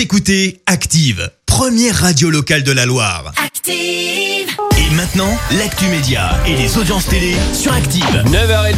Vous écoutez Active, première radio locale de la Loire. Active. Et maintenant, l'actu média et les audiences télé sur Active.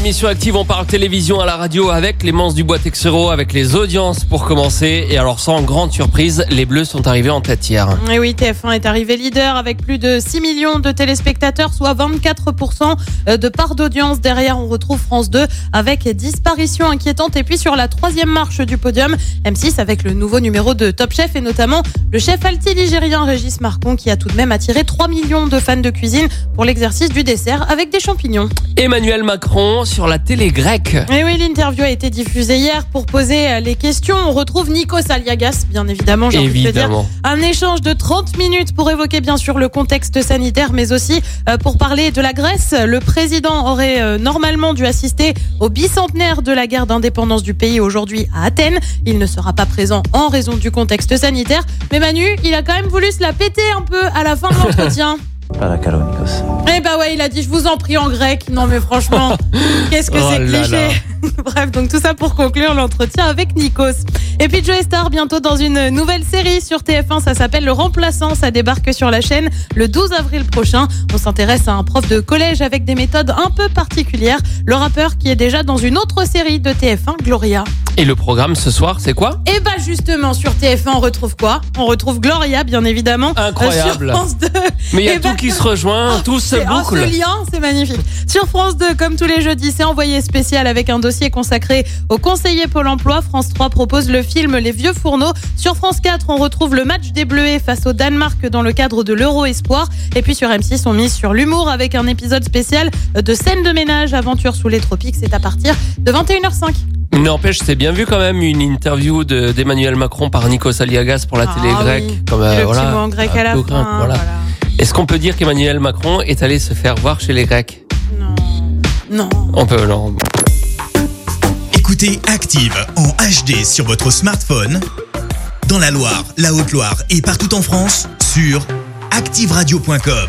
9h30 sur Active, on parle télévision à la radio avec Clémence Dubois-Texero, avec les audiences pour commencer. Et alors sans grande surprise, les Bleus sont arrivés en tête hier. Et oui, TF1 est arrivé leader avec plus de 6 millions de téléspectateurs, soit 24% de part d'audience. Derrière, on retrouve France 2 avec disparition inquiétante. Et puis sur la troisième marche du podium, M6 avec le nouveau numéro de Top Chef et notamment le chef alti-ligérien Régis Marcon qui a tout de même attiré 3 millions de fans de cuisine pour l'exercice du dessert avec des champignons. Emmanuel Macron sur la télé grecque. Et oui, l'interview a été diffusée hier pour poser les questions. On retrouve Nikos Aliagas, bien évidemment, j'ai envie de dire. Évidemment. Un échange de 30 minutes pour évoquer bien sûr le contexte sanitaire, mais aussi euh, pour parler de la Grèce. Le président aurait euh, normalement dû assister au bicentenaire de la guerre d'indépendance du pays aujourd'hui à Athènes. Il ne sera pas présent en raison du contexte sanitaire. Mais Manu, il a quand même voulu se la péter un peu à la fin de l'entretien para Calonicos. Eh bah ouais, il a dit je vous en prie en grec. Non mais franchement, qu'est-ce que oh c'est cliché. Bref, donc tout ça pour conclure l'entretien avec Nikos. Et puis Joe Star bientôt dans une nouvelle série sur TF1, ça s'appelle Le Remplaçant, ça débarque sur la chaîne le 12 avril prochain. On s'intéresse à un prof de collège avec des méthodes un peu particulières, le rappeur qui est déjà dans une autre série de TF1, Gloria. Et le programme ce soir, c'est quoi? Et bah justement sur TF1, on retrouve quoi? On retrouve Gloria bien évidemment. Incroyable. Euh, sur France 2. Mais il y a Eh tout bah, qui se rejoint, tout se oh, boucle. ce lien, c'est magnifique. Sur France 2, comme tous les jeudis, c'est envoyé spécial avec un dossier consacré aux conseillers Pôle emploi. France 3 propose le film Les Vieux Fourneaux. Sur France 4, on retrouve le match des Bleuets face au Danemark dans le cadre de l'Euro Espoir. Et puis sur M6, on mise sur l'humour avec un épisode spécial de scène de ménage, aventure sous les tropiques. C'est à partir de 21h05. N'empêche, c'est bien vu quand même une interview de- d'Emmanuel Macron par Nikos Aliagas pour la télé Ah grecque. Comme, Et euh, le voilà, petit mot en grec un à la peu fin. grec, voilà. voilà. Est-ce qu'on peut dire qu'Emmanuel Macron est allé se faire voir chez les Grecs? Non. Non. On peut, non. Écoutez Active en HD sur votre smartphone, dans la Loire, la Haute-Loire et partout en France, sur activeradio.com.